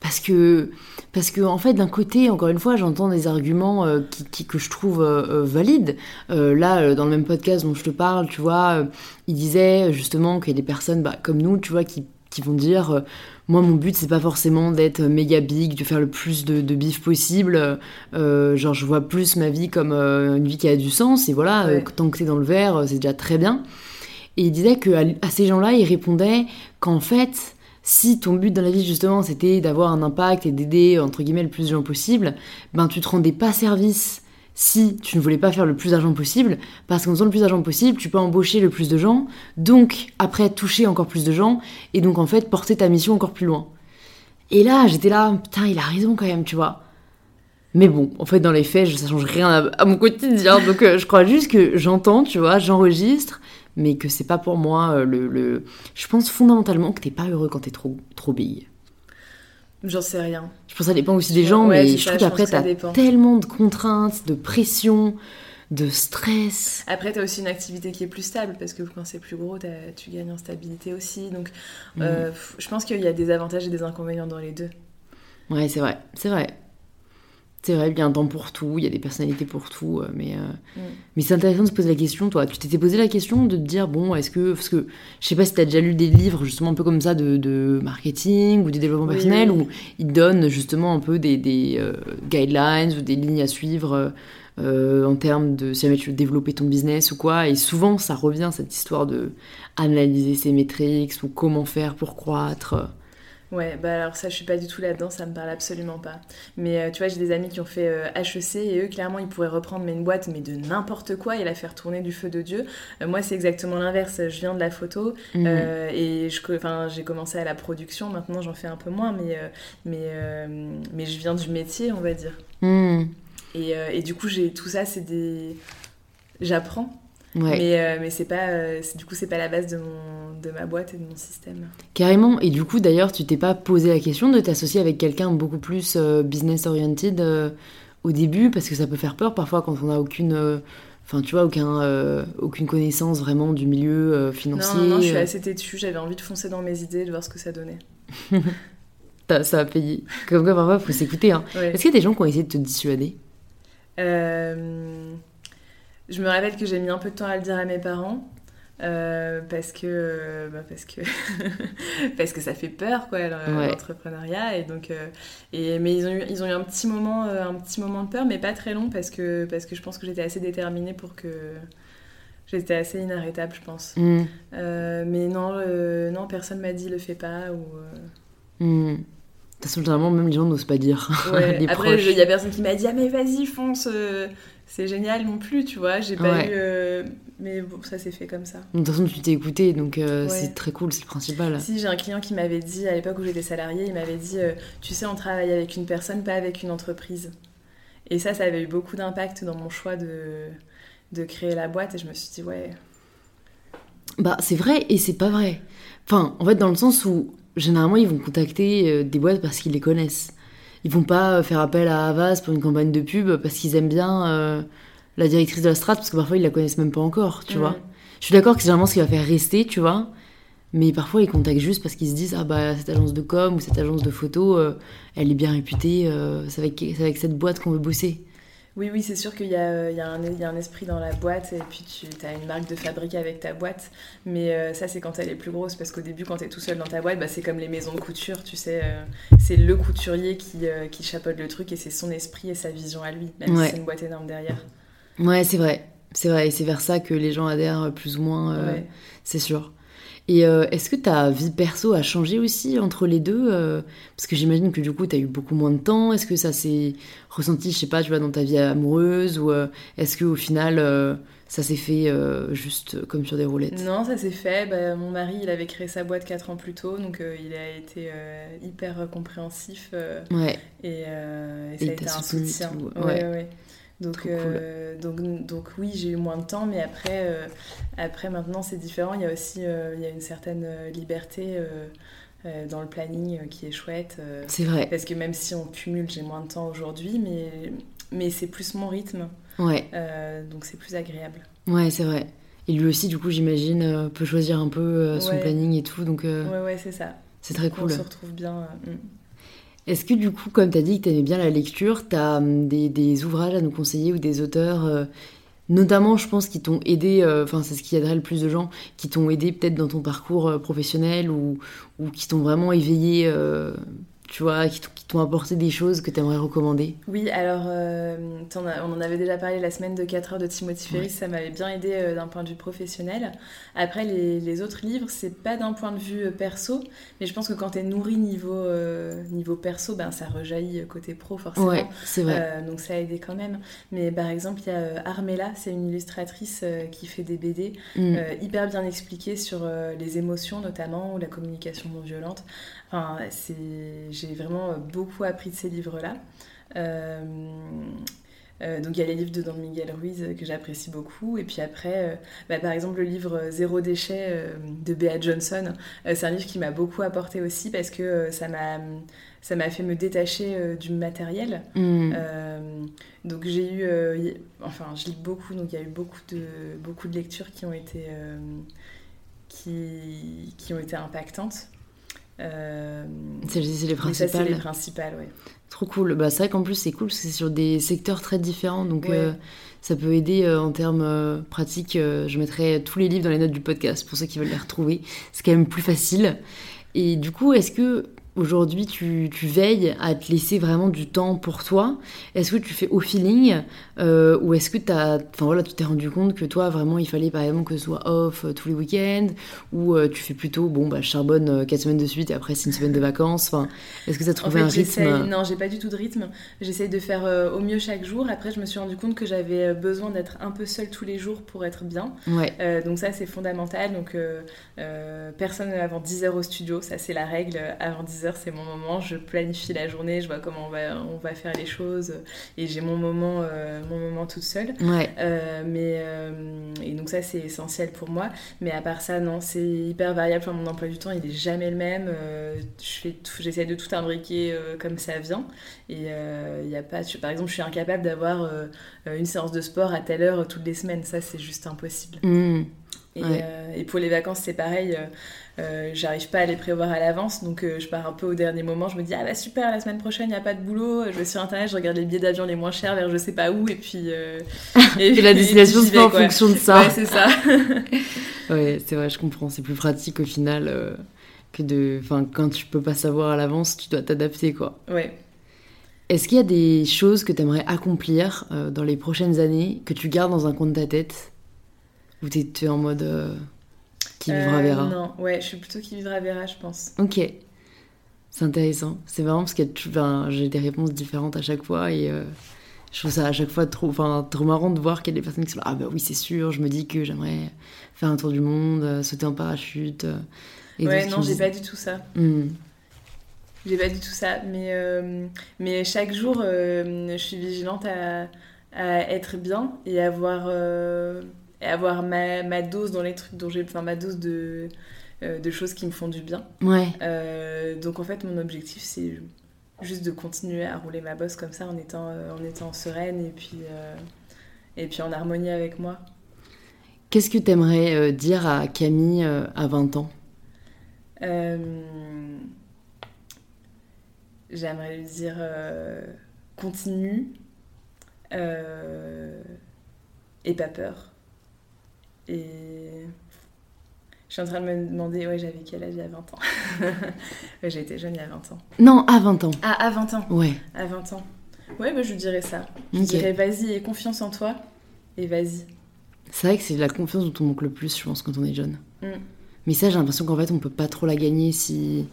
Parce que, parce que en fait, d'un côté, encore une fois, j'entends des arguments euh, qui, que je trouve euh, euh, valides. là, dans le même podcast dont je te parle, tu vois, il disait justement qu'il y a des personnes bah, comme nous, tu vois, qui, qui vont dire moi mon but c'est pas forcément d'être méga big, de faire le plus de, de bif possible. genre je vois plus ma vie comme une vie qui a du sens et voilà, tant que t'es dans le verre, c'est déjà très bien. Et il disait que à ces gens-là, il répondait qu'en fait, si ton but dans la vie justement c'était d'avoir un impact et d'aider entre guillemets le plus de gens possible, ben tu te rendais pas service si tu ne voulais pas faire le plus d'argent possible, parce qu'en faisant le plus d'argent possible, tu peux embaucher le plus de gens, donc après toucher encore plus de gens, et donc en fait porter ta mission encore plus loin. Et là, j'étais là, putain, il a raison quand même, tu vois. Mais bon, en fait, dans les faits, ça change rien à, mon quotidien, donc euh, je crois juste que j'entends, tu vois, j'enregistre, mais que c'est pas pour moi euh, le, Je pense fondamentalement que t'es pas heureux quand t'es trop, trop big. J'en sais rien. Je pense que ça dépend aussi des gens, mais je trouve qu'après t'as tellement de contraintes, de pression, de stress. Après, t'as aussi une activité qui est plus stable, parce que quand c'est plus gros, tu gagnes en stabilité aussi. Donc, mm. euh, je pense qu'il y a des avantages et des inconvénients dans les deux. Ouais, c'est vrai, c'est vrai. C'est vrai, il y a un temps pour tout, il y a des personnalités pour tout, euh, mais, euh, mm. mais c'est intéressant de se poser la question, toi. Tu t'étais posé la question de te dire, bon, est-ce que. Parce que je sais pas si tu as déjà lu des livres, justement, un peu comme ça, de, marketing ou de développement personnel, où ils donnent justement un peu des, des euh, guidelines ou des lignes à suivre en termes de si jamais tu veux développer ton business ou quoi. Et souvent, ça revient, cette histoire de analyser ses métriques ou comment faire pour croître. Ouais, bah alors ça, je suis pas du tout là-dedans, ça me parle absolument pas. Mais euh, tu vois, j'ai des amis qui ont fait HEC euh, et eux, clairement, ils pourraient reprendre mais une boîte, mais de n'importe quoi et la faire tourner du feu de Dieu. Euh, moi, c'est exactement l'inverse. Je viens de la photo mhm. et j'ai commencé à la production. Maintenant, j'en fais un peu moins, mais, mais, mais je viens du métier, on va dire. Mhm. Et, et, du coup, j'ai tout ça, c'est des. J'apprends mais, euh, mais c'est pas, euh, du coup, c'est pas la base de, mon, de ma boîte et de mon système. Carrément. Et du coup, d'ailleurs, tu t'es pas posé la question de t'associer avec quelqu'un beaucoup plus euh, business oriented au début? Parce que ça peut faire peur parfois quand on n'a aucune. Enfin, tu vois, aucun, aucune connaissance vraiment du milieu financier. Non, non, je suis assez têtue. J'avais envie de foncer dans mes idées, de voir ce que ça donnait. [LAUGHS] [LAUGHS] ça a payé. Comme quoi, parfois, il faut s'écouter. Hein. Est-ce qu'il y a des gens qui ont essayé de te dissuader? Euh... Je me rappelle que j'ai mis un peu de temps à le dire à mes parents. Euh, parce que bah parce que [LAUGHS] parce que ça fait peur quoi l'entrepreneuriat et donc euh, et mais ils ont eu ils ont eu un petit moment euh, un petit moment de peur mais pas très long parce que parce que je pense que j'étais assez déterminée pour que j'étais assez inarrêtable je pense mm. mais non non personne m'a dit le fais pas ou mm. De toute façon, généralement, même les gens n'osent pas dire. [LAUGHS] Après, il y a personne qui m'a dit Ah, mais vas-y, fonce, c'est génial non plus, tu vois. J'ai pas eu. Euh, mais bon, ça s'est fait comme ça. De toute façon, tu t'es écouté, donc euh, c'est très cool, c'est le principal. Si, j'ai un client qui m'avait dit, à l'époque où j'étais salariée, il m'avait dit euh, Tu sais, on travaille avec une personne, pas avec une entreprise. Et ça, ça avait eu beaucoup d'impact dans mon choix de, de créer la boîte, et je me suis dit Ouais. Bah, c'est vrai et c'est pas vrai. Enfin, en fait, dans le sens où généralement, ils vont contacter des boîtes parce qu'ils les connaissent ils vont pas faire appel à Havas pour une campagne de pub parce qu'ils aiment bien euh, la directrice de la strat parce que parfois ils la connaissent même pas encore, tu vois. Je suis d'accord que c'est généralement ce qui va faire rester, tu vois. Mais parfois ils contactent juste parce qu'ils se disent ah bah cette agence de com ou cette agence de photo, euh, elle est bien réputée, euh, c'est avec, avec cette boîte qu'on veut bosser. Oui, oui, c'est sûr qu'il y, y, y, a un esprit dans la boîte et puis tu as une marque de fabrique avec ta boîte. Mais euh, ça, c'est quand elle est plus grosse parce qu'au début, quand tu es tout seul dans ta boîte, bah, c'est comme les maisons de couture, tu sais. Euh, c'est le couturier qui, euh, qui chapeaute le truc et c'est son esprit et sa vision à lui, même si c'est une boîte énorme derrière. Ouais, c'est vrai. C'est vrai. Et c'est vers ça que les gens adhèrent plus ou moins, c'est sûr. Et euh, est-ce que ta vie perso a changé aussi entre les deux euh, Parce que j'imagine que du coup, tu as eu beaucoup moins de temps. Est-ce que ça s'est ressenti, je sais pas, tu vois, dans ta vie amoureuse Ou euh, est-ce qu'au final, ça s'est fait juste comme sur des roulettes? Non, ça s'est fait. Bah, mon mari, il avait créé sa boîte 4 ans plus tôt, donc il a été hyper compréhensif. ouais. Et, ça a été un soutien. ouais. ouais. Donc, euh, donc, donc oui, j'ai eu moins de temps, mais après, euh, après maintenant c'est différent. Il y a aussi euh, il y a une certaine liberté dans le planning qui est chouette. c'est vrai. Parce que même si on cumule, j'ai moins de temps aujourd'hui, mais, mais c'est plus mon rythme. Ouais. donc c'est plus agréable. Ouais, c'est vrai. Et lui aussi, du coup, j'imagine, peut choisir un peu son planning et tout. Donc, Ouais, ouais, c'est ça. C'est très cool. On se retrouve bien. Mm. Est-ce que du coup, comme tu as dit que tu aimais bien la lecture, tu as hum, des, ouvrages à nous conseiller ou des auteurs, euh, notamment je pense, qui t'ont aidé, euh, enfin c'est ce qui aiderait le plus de gens, qui t'ont aidé peut-être dans ton parcours euh, professionnel ou qui t'ont vraiment éveillé tu vois, qui t'ont apporté des choses que tu aimerais recommander? Oui, alors euh, on en avait déjà parlé la semaine de 4 heures de Timothy Ferris, ça m'avait bien aidé euh, d'un point de vue professionnel. Après, les, autres livres, c'est pas d'un point de vue euh, perso, mais je pense que quand tu es nourri niveau, niveau perso, ben, ça rejaillit côté pro forcément. Ouais, c'est vrai. donc ça a aidé quand même. Mais par exemple, il y a Armella, c'est une illustratrice qui fait des BD mm. hyper bien expliquées sur les émotions notamment ou la communication non violente. Enfin, j'ai vraiment beaucoup appris de ces livres-là. Euh, euh, donc il y a les livres de Don Miguel Ruiz que j'apprécie beaucoup. Et puis après, euh, bah, par exemple, le livre Zéro déchet de Bea Johnson, c'est un livre qui m'a beaucoup apporté aussi parce que ça m'a ça m'a fait me détacher du matériel. Mm. donc j'ai eu, enfin je lis beaucoup, donc il y a eu beaucoup de, beaucoup de lectures qui ont été, qui, qui ont été impactantes. Euh, c'est les principales. c'est les principales, oui. Trop cool. Bah, c'est vrai qu'en plus, c'est cool parce que c'est sur des secteurs très différents. Donc, euh, ça peut aider euh, en termes pratiques. je mettrai tous les livres dans les notes du podcast pour ceux qui veulent les retrouver. C'est quand même plus facile. Et du coup, est-ce que Aujourd'hui, tu, veilles à te laisser vraiment du temps pour toi. Est-ce que tu fais au feeling euh, ou est-ce que voilà, tu t'es rendu compte que toi, vraiment, il fallait par exemple que ce soit off euh, tous les week-ends ou euh, tu fais plutôt, bon, bah, je charbonne 4 semaines de suite et après c'est une semaine de vacances. Enfin, est-ce que tu as trouvé un rythme? Non, j'ai pas du tout de rythme. J'essaie de faire au mieux chaque jour. Après, je me suis rendu compte que j'avais besoin d'être un peu seule tous les jours pour être bien. Donc ça, c'est fondamental. Donc personne avant 10h au studio, ça c'est la règle avant 10h c'est mon moment, je planifie la journée, je vois comment on va, on va faire les choses et j'ai mon moment, euh, mon moment toute seule. Euh, mais, euh, et donc ça, c'est essentiel pour moi. Mais à part ça, non, c'est hyper variable. Enfin, mon emploi du temps, il est jamais le même. Euh, j'essaie de tout imbriquer comme ça vient. Et il a pas, par exemple, je suis incapable d'avoir une séance de sport à telle heure toutes les semaines. Ça, c'est juste impossible. Mmh. Et, pour les vacances, c'est pareil. Euh, j'arrive pas à les prévoir à l'avance, donc euh, je pars un peu au dernier moment. Je me dis, ah bah super, la semaine prochaine, il n'y a pas de boulot. Je vais sur internet, je regarde les billets d'avion les moins chers vers je sais pas où, et puis. Euh, [LAUGHS] et, la destination se fait en fonction de ça. Ouais, c'est ça. [LAUGHS] ouais, c'est vrai, je comprends. C'est plus pratique au final que de. Enfin, quand tu peux pas savoir à l'avance, tu dois t'adapter, quoi. Ouais. Est-ce qu'il y a des choses que tu aimerais accomplir dans les prochaines années que tu gardes dans un coin de ta tête Ou tu es en mode qui vivra verra. Euh, non, ouais, je suis plutôt qui vivra verra, je pense. Ok. C'est intéressant. C'est vraiment parce que j'ai des réponses différentes à chaque fois et euh, je trouve ça à chaque fois trop, trop marrant de voir qu'il y a des personnes qui sont là. Ah, bah oui, c'est sûr, je me dis que j'aimerais faire un tour du monde, euh, sauter en parachute. ouais, non, j'ai pas du tout ça. Hmm. J'ai pas du tout ça. Mais, mais chaque jour, je suis vigilante à, à, être bien et avoir et avoir ma, ma, dose dans les trucs dont j'ai enfin ma dose de euh, de choses qui me font du bien. Ouais. Euh, donc en fait mon objectif c'est juste de continuer à rouler ma bosse comme ça en étant euh, en étant sereine et puis et puis en harmonie avec moi. Qu'est-ce que tu aimerais dire à Camille à 20 ans? J'aimerais lui dire continue et pas peur et je suis en train de me demander, ouais, j'avais quel âge il y a 20 ans [LAUGHS] ouais, J'ai été jeune il y a 20 ans. Non, à 20 ans. Ah, à 20 ans Ouais. À 20 ans. Ouais, bah, je dirais ça. Je dirais vas-y et confiance en toi et vas-y. C'est vrai que c'est la confiance dont on manque le plus, je pense, quand on est jeune. Mm. Mais ça, j'ai l'impression qu'en fait, on peut pas trop la gagner si.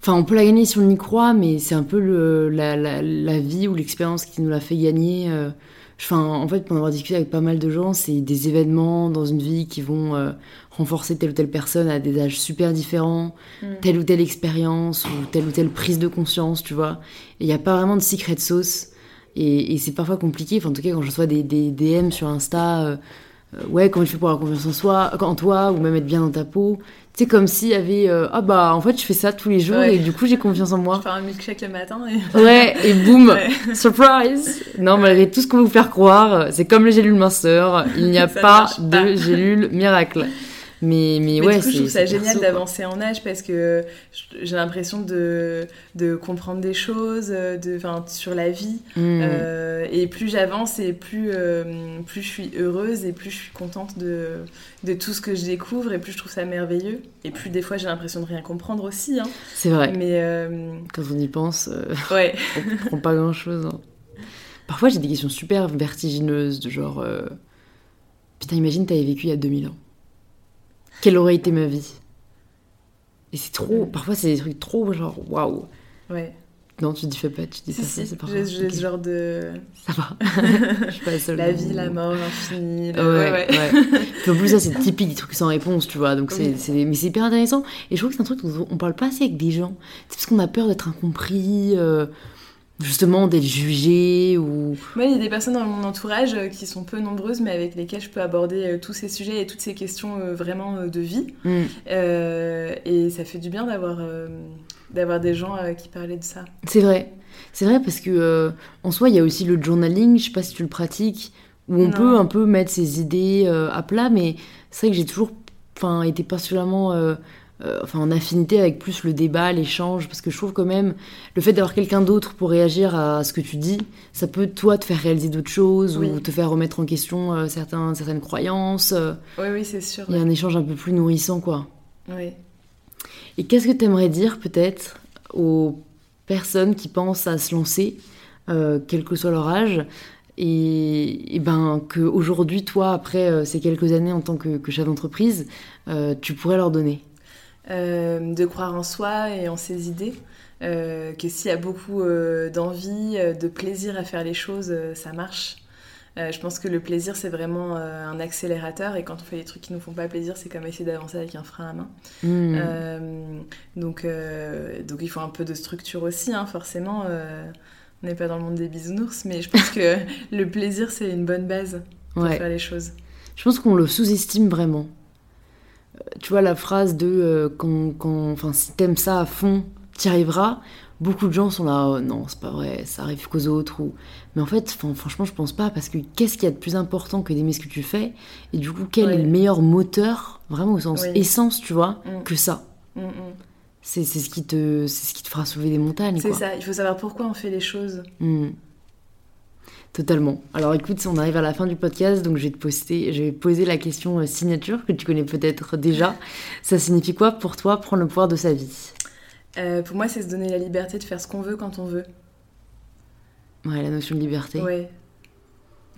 Enfin, on peut la gagner si on y croit, mais c'est un peu le, la, la, la, vie ou l'expérience qui nous l'a fait gagner. Euh, Enfin, en fait, pour en avoir discuté avec pas mal de gens, c'est des événements dans une vie qui vont euh, renforcer telle ou telle personne à des âges super différents, mm. telle ou telle expérience ou telle ou telle prise de conscience, tu vois. Il n'y a pas vraiment de secret sauce. Et, et c'est parfois compliqué. Enfin, en tout cas, quand je reçois des, des DM sur Insta, euh, euh, ouais, comment tu fais pour avoir confiance en, soi, en toi ou même être bien dans ta peau, c'est comme s'il y avait euh, ah bah en fait je fais ça tous les jours et du coup j'ai confiance en moi. Je fais un milkshake le matin et [LAUGHS] ouais et boum surprise. Non malgré tout ce qu'on vous faire croire c'est comme les gélules minceur il n'y a pas de gélules miracle. [LAUGHS] Mais, mais, Mais ouais, du coup, je trouve ça génial d'avancer en âge parce que j'ai l'impression de, de comprendre des choses de, sur la vie. Mm. Euh, et plus j'avance et plus, euh, plus je suis heureuse et plus je suis contente de, de tout ce que je découvre et plus je trouve ça merveilleux. Et plus des fois j'ai l'impression de rien comprendre aussi. hein. C'est vrai. Mais euh, Quand on y pense, [LAUGHS] ouais, on comprend pas grand chose. Parfois, j'ai des questions super vertigineuses, de genre. Putain, imagine, t'avais vécu il y a 2000 ans. Quelle aurait été ma vie? Et c'est trop. Parfois, c'est des trucs trop genre, waouh. ouais. Non, tu dis fais pas, tu dis Si, pas ça, si, c'est pas j'ai grave. j'ai ce genre de. Ça va. [LAUGHS] Je suis pas la seule. La vie, la mort, l'infini. le- Ouais, ouais, ouais. Puis en plus, ça, c'est typique des trucs sans réponse, tu vois. Donc, Oui. c'est- Mais c'est hyper intéressant. Et je trouve que c'est un truc dont on parle pas assez avec des gens. C'est parce qu'on a peur d'être incompris, euh, justement, d'être jugé ou. Moi, il y a des personnes dans mon entourage euh, qui sont peu nombreuses, mais avec lesquelles je peux aborder euh, tous ces sujets et toutes ces questions euh, vraiment de vie. Euh, et ça fait du bien d'avoir euh, d'avoir des gens euh, qui parlaient de ça. C'est vrai. C'est vrai parce que en soi, il y a aussi le journaling, je sais pas si tu le pratiques, où on Non. peut un peu mettre ses idées à plat, mais c'est vrai que j'ai toujours enfin, été particulièrement euh, enfin, en affinité avec plus le débat, l'échange, parce que je trouve quand même le fait d'avoir quelqu'un d'autre pour réagir à ce que tu dis, ça peut toi te faire réaliser d'autres choses Oui. ou te faire remettre en question euh, certains, certaines croyances. euh, Oui, oui, c'est sûr. Il y a un échange un peu plus nourrissant, quoi. Ouais. Et qu'est-ce que tu aimerais dire peut-être aux personnes qui pensent à se lancer, euh, quel que soit leur âge, et, et ben qu'aujourd'hui, toi, après euh, ces quelques années en tant que, que chef d'entreprise, euh, tu pourrais leur donner Euh, de croire en soi et en ses idées. Euh, que s'il y a beaucoup euh, d'envie, de plaisir à faire les choses, ça marche. Je pense que le plaisir, c'est vraiment un accélérateur. Et quand on fait des trucs qui nous font pas plaisir, c'est comme essayer d'avancer avec un frein à main. Euh, donc, donc il faut un peu de structure aussi, hein, forcément. on n'est pas dans le monde des bisounours, mais je pense que [LAUGHS] le plaisir, c'est une bonne base pour Ouais. faire les choses. Je pense qu'on le sous-estime vraiment. Tu vois, la phrase de euh, quand, quand- enfin, si t'aimes ça à fond, t'y arriveras. Beaucoup de gens sont là, Oh, non, c'est pas vrai, ça arrive qu'aux autres. Ou... Mais en fait, franchement, je pense pas, parce que qu'est-ce qu'il y a de plus important que d'aimer ce que tu fais? Et du coup, quel Ouais. est le meilleur moteur, vraiment au sens Oui. essence, tu vois, Mm. que ça? Mm, mm. C'est ce, qui te- c'est ce qui te fera soulever des montagnes. C'est ça, il faut savoir pourquoi on fait les choses. Totalement. Alors écoute, on arrive à la fin du podcast, donc je vais te poster, je vais poser la question euh, signature que tu connais peut-être déjà. Ça signifie quoi pour toi prendre le pouvoir de sa vie? Euh, pour moi, c'est se donner la liberté de faire ce qu'on veut quand on veut. Ouais, la notion de liberté. Ouais.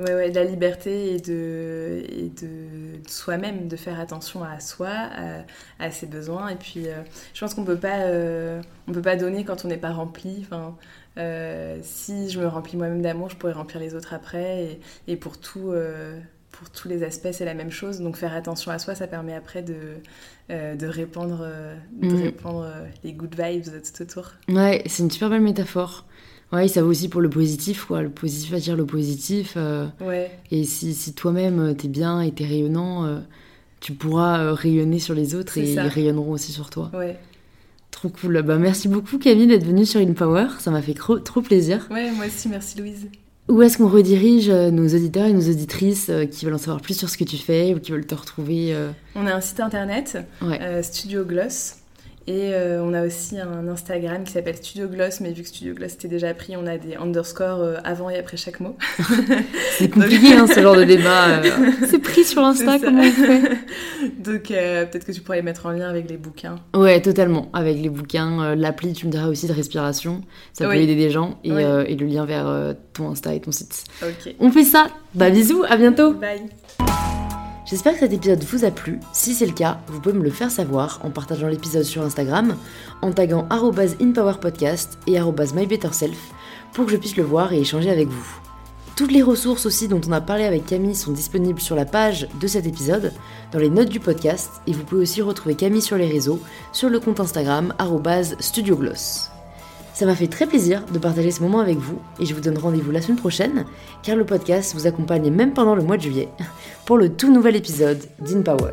Ouais, ouais, de la liberté et de, et de, de soi-même, de faire attention à soi, à, à ses besoins. Et puis, euh, je pense qu'on peut pas, euh, on peut pas donner quand on n'est pas rempli. Enfin, euh, si je me remplis moi-même d'amour, je pourrais remplir les autres après. Et, et pour tout, euh, pour tous les aspects, c'est la même chose. Donc, faire attention à soi, ça permet après de, euh, de répandre, de répandre euh, les good vibes tout autour. Ouais, c'est une super belle métaphore. Ouais, ça vaut aussi pour le positif, quoi. Le positif attire le positif. Ouais. et si, si toi-même t'es bien et t'es rayonnant, tu pourras rayonner sur les autres et ça. ils rayonneront aussi sur toi. Ouais. Trop cool. Bah, merci beaucoup Camille d'être venue sur InPower. Ça m'a fait cro- trop plaisir. ouais, moi aussi, merci Louise. Où est-ce qu'on redirige euh, nos auditeurs et nos auditrices euh, qui veulent en savoir plus sur ce que tu fais ou qui veulent te retrouver euh, On a un site internet, Ouais. euh, Studio Gloss. Et euh, on a aussi un Instagram qui s'appelle Studio Gloss, mais vu que Studio Gloss était déjà pris, on a des underscores avant et après chaque mot. [LAUGHS] C'est compliqué hein, ce genre de débat. euh. C'est [LAUGHS] sur Insta, comment on fait [LAUGHS] Donc euh, peut-être que tu pourrais les mettre en lien avec les bouquins. Ouais, totalement. Avec les bouquins, euh, l'appli, tu me diras aussi de respiration. Ça peut aider des gens. Et, Oui. euh, et le lien vers euh, ton Insta et ton site. Ok. On fait ça. Bah bisous, à bientôt. Bye. J'espère que cet épisode vous a plu. Si c'est le cas, vous pouvez me le faire savoir en partageant l'épisode sur Instagram, en taguant @inpowerpodcast et @mybetterself pour que je puisse le voir et échanger avec vous. Toutes les ressources aussi dont on a parlé avec Camille sont disponibles sur la page de cet épisode, dans les notes du podcast, et vous pouvez aussi retrouver Camille sur les réseaux, sur le compte Instagram studiogloss. Ça m'a fait très plaisir de partager ce moment avec vous et je vous donne rendez-vous la semaine prochaine car le podcast vous accompagne même pendant le mois de juillet pour le tout nouvel épisode d'InPower.